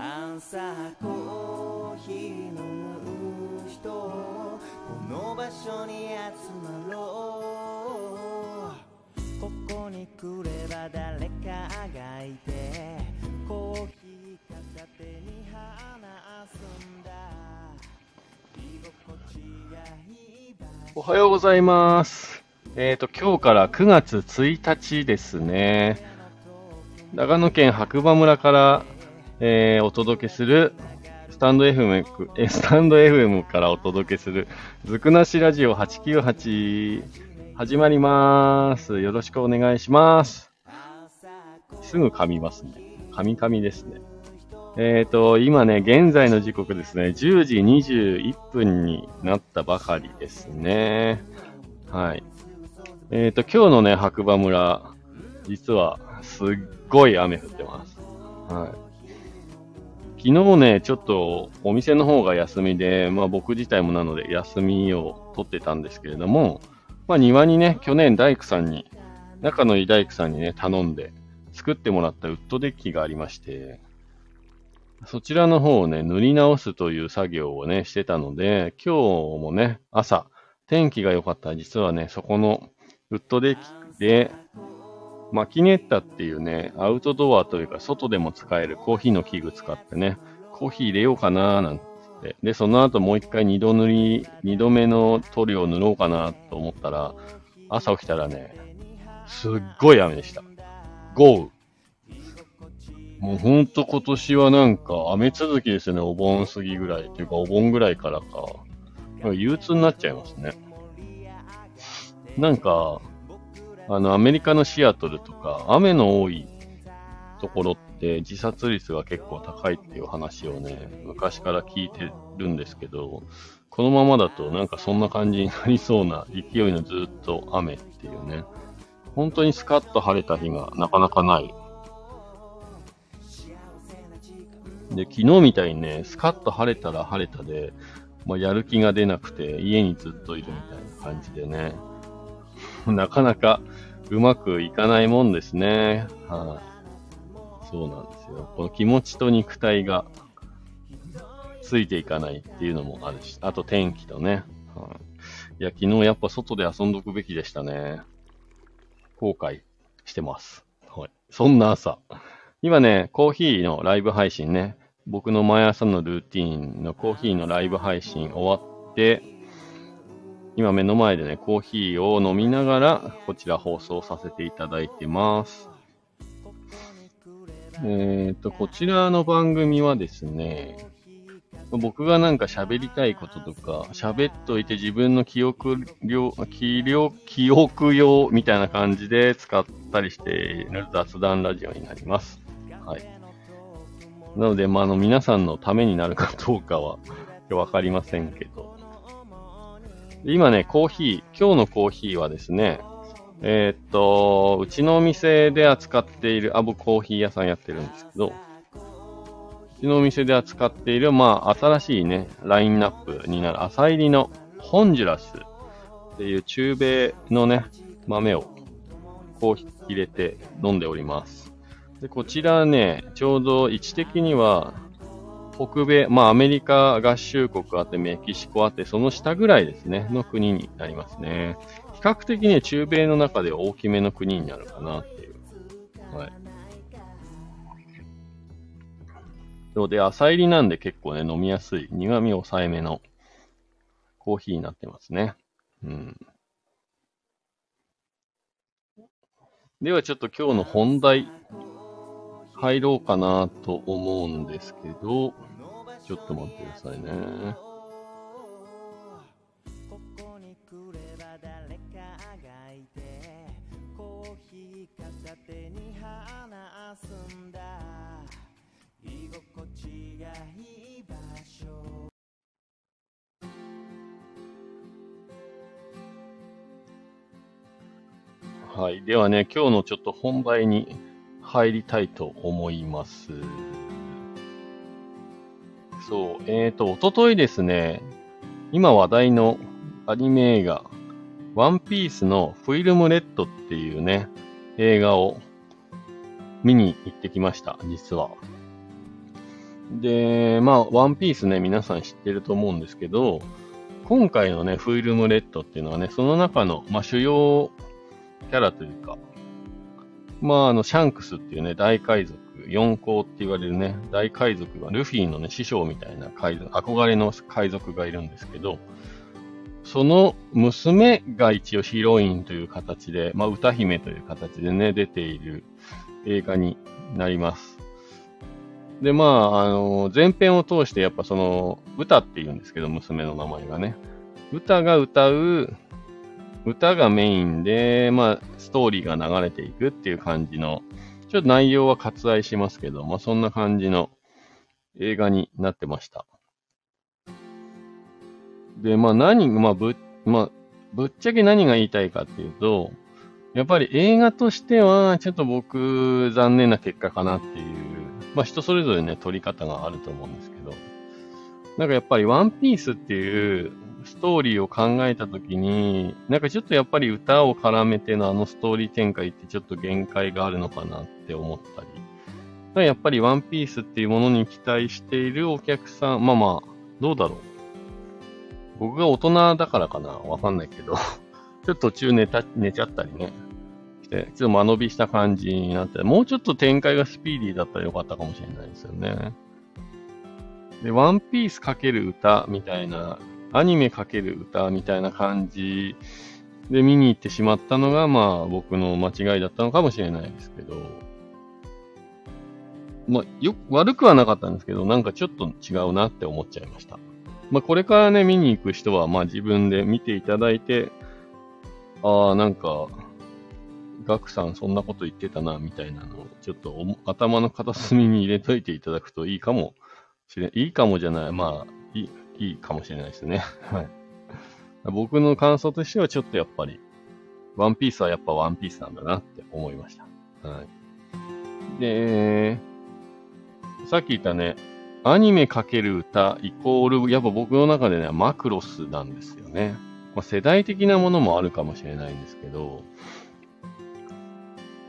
朝コーヒー飲む人この場所に集まろうここに来れば誰かがいてコーヒー片手に話すんだ居心地がいいおはようございます。えっ、と、今日から9月1日ですね。長野県白馬村から、えーお届けする、スタンド FM、えスタンド FM からお届けする、ずくなしラジオ898、始まります。よろしくお願いします。すぐ噛みますね。噛み噛みですね。えっ、と、今ね、現在の時刻ですね、10時21分になったばかりですね。はい。えっ、と、今日のね、白馬村、実は、すっごい雨降ってます。はい。昨日ね、ちょっとお店の方が休みで、まあ僕自体もなので休みを取ってたんですけれども、まあ庭にね、去年大工さんに、仲のいい大工さんにね、頼んで作ってもらったウッドデッキがありまして、そちらの方をね、塗り直すという作業をね、してたので、今日もね、朝、天気が良かった。ら、実はね、そこのウッドデッキで、マキネッタっていうね、アウトドアというか、外でも使えるコーヒーの器具使ってね、コーヒー入れようかなーなんつって。で、その後もう一回二度塗り、二度目の塗料を塗ろうかなと思ったら、朝起きたらね、すっごい雨でした。豪雨。もうほんと今年はなんか雨続きですよね、お盆過ぎぐらい。っていうかお盆ぐらいからか。か憂鬱になっちゃいますね。なんか、あの、アメリカのシアトルとか、雨の多いところって自殺率が結構高いっていう話をね、昔から聞いてるんですけど、このままだとなんかそんな感じになりそうな勢いのずっと雨っていうね。本当にスカッと晴れた日がなかなかないで、昨日みたいにね、スカッと晴れたら晴れたで、まあ、やる気が出なくて、家にずっといるみたいな感じでね、なかなかうまくいかないもんですね。はい、そうなんですよ。この気持ちと肉体がついていかないっていうのもあるし、あと天気とね。はい、いや、昨日やっぱ外で遊んどくべきでしたね。後悔してます。はい。そんな朝。今ね、コーヒーのライブ配信ね、僕の毎朝のルーティーンのコーヒーのライブ配信終わって、今目の前でね、コーヒーを飲みながら、こちら放送させていただいてます。えっ、と、こちらの番組はですね、僕がなんか喋りたいこととか、喋っといて自分の記憶量、記量、記憶用みたいな感じで使ったりしている雑談ラジオになります。はい。なので、まあ、あの、皆さんのためになるかどうかはわかりませんけど。今ね、コーヒー、今日のコーヒーはですね、えーっと、うちのお店で扱っている、あ、僕コーヒー屋さんやってるんですけど、うちのお店で扱っている、まあ、新しいね、ラインナップになる、朝入りのホンジュラスっていう中米のね、豆をコーヒー入れて飲んでおります。で、こちらね、ちょうど位置的には、北米、まあアメリカ合衆国あってメキシコあって、その下ぐらいですね、の国になりますね。比較的ね、中米の中で大きめの国になるかなっていう。はい。そうで、朝入りなんで結構ね、飲みやすい、苦味抑えめのコーヒーになってますね。うん。ではちょっと今日の本題、入ろうかなと思うんですけど、ちょっと待ってくださいね。はい。ではね、今日のちょっと本題に入りたいと思います。そう、えーと、おとといですね、今話題のアニメ映画、ワンピースのフィルムレッドっていうね、映画を見に行ってきました、実は。で、まあ、ワンピースね、皆さん知ってると思うんですけど、今回のね、フィルムレッドっていうのはね、その中の、まあ、主要キャラというか、まあ、あの、シャンクスっていうね、大海賊、四皇って言われるね、大海賊が、ルフィのね、師匠みたいな海賊、憧れの海賊がいるんですけど、その娘が一応ヒロインという形で、まあ、歌姫という形でね、出ている映画になります。で、まあ、あの、前編を通してやっぱその、歌って言うんですけど、娘の名前がね。歌が歌う、歌がメインで、まあ、ストーリーが流れていくっていう感じの、ちょっと内容は割愛しますけど、まあ、そんな感じの映画になってました。で、まあ、何、まあ、ぶ、まあ、ぶっちゃけ何が言いたいかっていうと、やっぱり映画としては、ちょっと僕、残念な結果かなっていうまあ人それぞれね、撮り方があると思うんですけど、なんかやっぱりワンピースっていうストーリーを考えたときに、なんかちょっとやっぱり歌を絡めてのあのストーリー展開ってちょっと限界があるのかなって思ったり、やっぱりワンピースっていうものに期待しているお客さん、まあまあ、どうだろう。僕が大人だからかなわかんないけど ちょっと途中寝た、寝ちゃったりね。して、ちょっと間延びした感じになって、もうちょっと展開がスピーディーだったらよかったかもしれないですよね。で、ワンピースかける歌みたいな、アニメかける歌みたいな感じ。で見に行ってしまったのが、まあ僕の間違いだったのかもしれないですけど、まあ、よ、悪くはなかったんですけど、なんかちょっと違うなって思っちゃいました。まあこれからね、見に行く人は、まあ自分で見ていただいて、ああ、なんか、ガクさんそんなこと言ってたな、みたいなのを、ちょっと頭の片隅に入れといていただくといいかもしれ、いいかもじゃない、まあ、いい、いいかもしれないですね。はい。僕の感想としてはちょっとやっぱり、ワンピースはやっぱワンピースなんだなって思いました。はい。で、さっき言ったね、アニメかける歌イコール、やっぱ僕の中でね、マクロスなんですよね。まあ、世代的なものもあるかもしれないんですけど、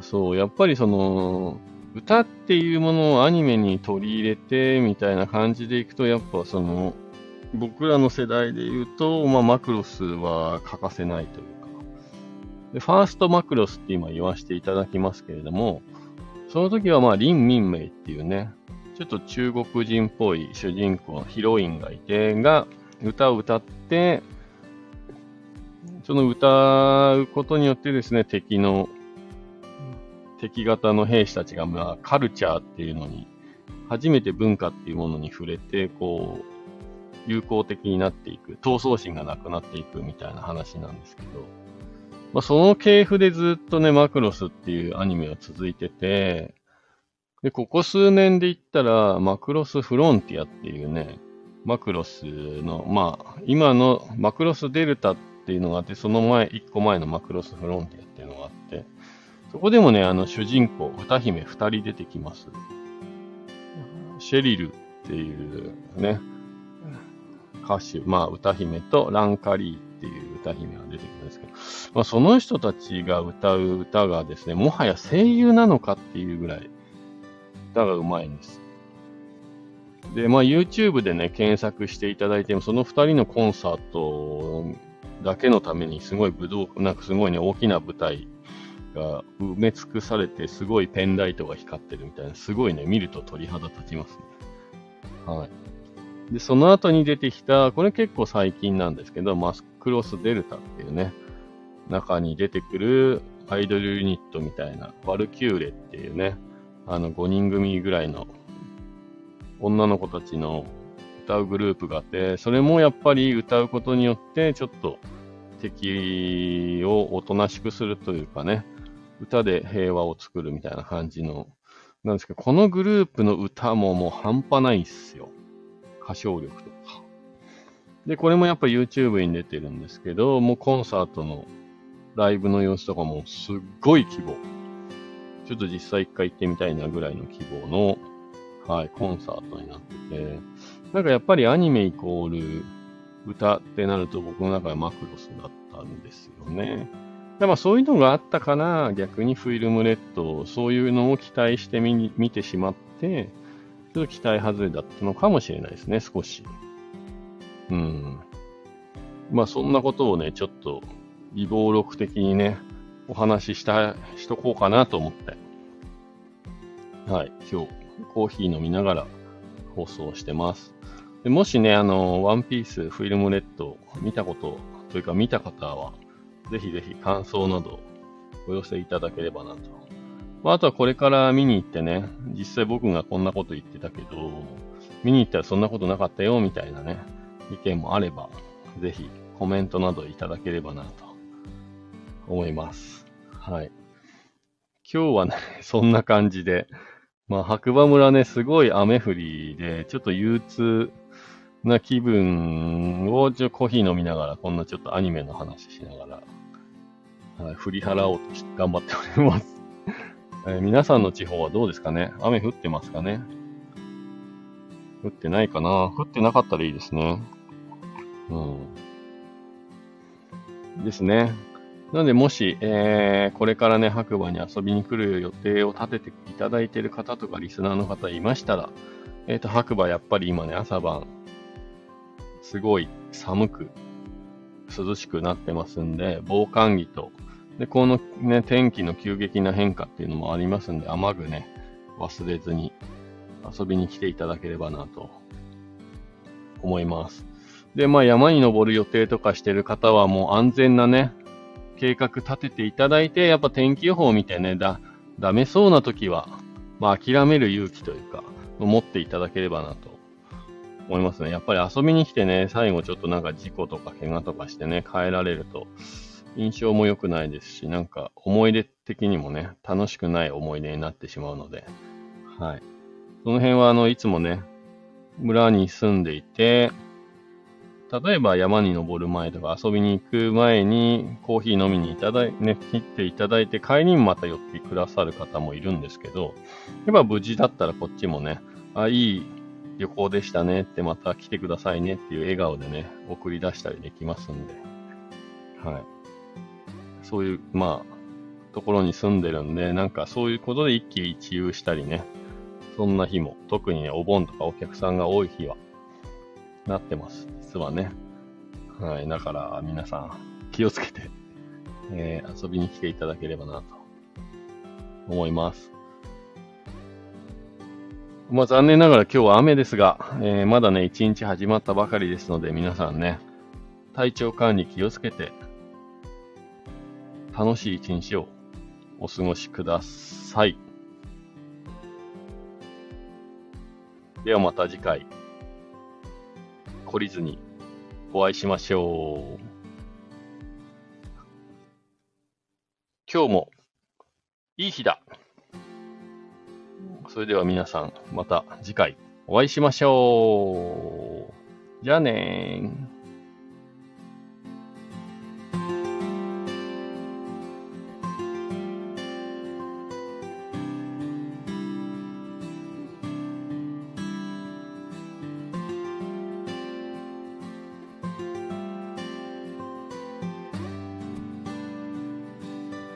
そう、やっぱりその、歌っていうものをアニメに取り入れて、みたいな感じでいくと、やっぱその、僕らの世代で言うと、まあ、マクロスは欠かせないというか、でファーストマクロスって今言わせていただきますけれども、その時はまあ、リン・ミンメイっていうね、ちょっと中国人っぽい主人公ヒロインがいて、が、歌を歌って、その歌うことによってですね、敵の敵型の兵士たちが、まあ、カルチャーっていうのに、初めて文化っていうものに触れて、こう、友好的になっていく、闘争心がなくなっていくみたいな話なんですけど、まあ、その系譜でずっとね、マクロスっていうアニメは続いてて、で、ここ数年で言ったら、マクロスフロンティアっていうね、マクロスの、まあ、今のマクロスデルタっていうのがあって、その前、一個前のマクロスフロンティアっていうのがあって、そこでもね、あの、主人公、歌姫二人出てきます。シェリルっていうね、歌手、まあ、歌姫とランカリーっていう歌姫が出てくるんですけど、まあ、その人たちが歌う歌がですね、もはや声優なのかっていうぐらい、歌が上手いんです。で、まあ、YouTube でね、検索していただいても、その二人のコンサートだけのために、すごい武道、なんかすごいね、大きな舞台が埋め尽くされて、すごいペンライトが光ってるみたいな、すごいね、見ると鳥肌立ちますね。はい。で、その後に出てきた、これ結構最近なんですけど、マスクロスデルタっていうね、中に出てくるアイドルユニットみたいな、ワルキューレっていうね、あの5人組ぐらいの女の子たちの歌うグループがあって、それもやっぱり歌うことによって、ちょっと敵をおとなしくするというかね、歌で平和を作るみたいな感じの、なんですけど、このグループの歌ももう半端ないっすよ。歌唱力とか。で、これもやっぱ YouTube に出てるんですけど、もうコンサートのライブの様子とかもすっごい規模。ちょっと実際一回行ってみたいなぐらいの規模の、はい、コンサートになってて、なんかやっぱりアニメイコール歌ってなると僕の中でマクロスだったんですよね。でまあそういうのがあったから、逆にフィルムレッド、そういうのを期待してみ見てしまって、ちょっと期待外れだったのかもしれないですね、少し。うん。まあそんなことをね、ちょっと、微暴録的にね、お話しした、しとこうかなと思って。はい。今日、コーヒー飲みながら放送してます。でもしね、あの、ワンピースフィルムレッド見たことというか見た方は、ぜひぜひ感想などお寄せいただければなと。まあ、あとはこれから見に行ってね、実際僕がこんなこと言ってたけど、見に行ったらそんなことなかったよみたいなね、意見もあれば、ぜひコメントなどいただければなと思います。はい。今日はね、そんな感じで、まあ、白馬村ね、すごい雨降りで、ちょっと憂鬱な気分を、ちょコーヒー飲みながら、こんなちょっとアニメの話しながら、はい、振り払おうと頑張っております。えー、皆さんの地方はどうですかね？雨降ってますかね？降ってないかな？降ってなかったらいいですね。うん。ですね。なので、もし、えー、これからね、白馬に遊びに来る予定を立てていただいている方とか、リスナーの方いましたら、えっ、ー、と、白馬やっぱり今ね、朝晩、すごい寒く、涼しくなってますんで、防寒着と、で、このね、天気の急激な変化っていうのもありますんで、雨具ね、忘れずに遊びに来ていただければなと思います。で、まあ山に登る予定とかしてる方はもう安全なね、計画立てていただいて、やっぱ天気予報を見てね、だ、ダメそうな時は、まあ諦める勇気というか、持っていただければなと思いますね。やっぱり遊びに来てね、最後ちょっとなんか事故とか怪我とかしてね、帰られると、印象も良くないですし、なんか思い出的にもね、楽しくない思い出になってしまうので、はい。その辺はあの、いつもね、村に住んでいて、例えば山に登る前とか遊びに行く前にコーヒー飲みにいただい、ね、切っていただいて帰りにまた寄ってくださる方もいるんですけど、やっぱ無事だったらこっちもね、あ、いい旅行でしたねってまた来てくださいねっていう笑顔でね、送り出したりできますんで、はい。そういう、まあ、ところに住んでるんで、なんかそういうことで一喜一憂したりね、そんな日も、特にね、お盆とかお客さんが多い日は、なってます。実はね。はい。だから皆さん気をつけて、えー、遊びに来ていただければなと思います。まあ残念ながら今日は雨ですが、えー、まだね、一日始まったばかりですので皆さんね、体調管理気をつけて、楽しい一日をお過ごしください。ではまた次回。懲りずにお会いしましょう。今日もいい日だ。それでは皆さん、また次回お会いしましょう。じゃあねー。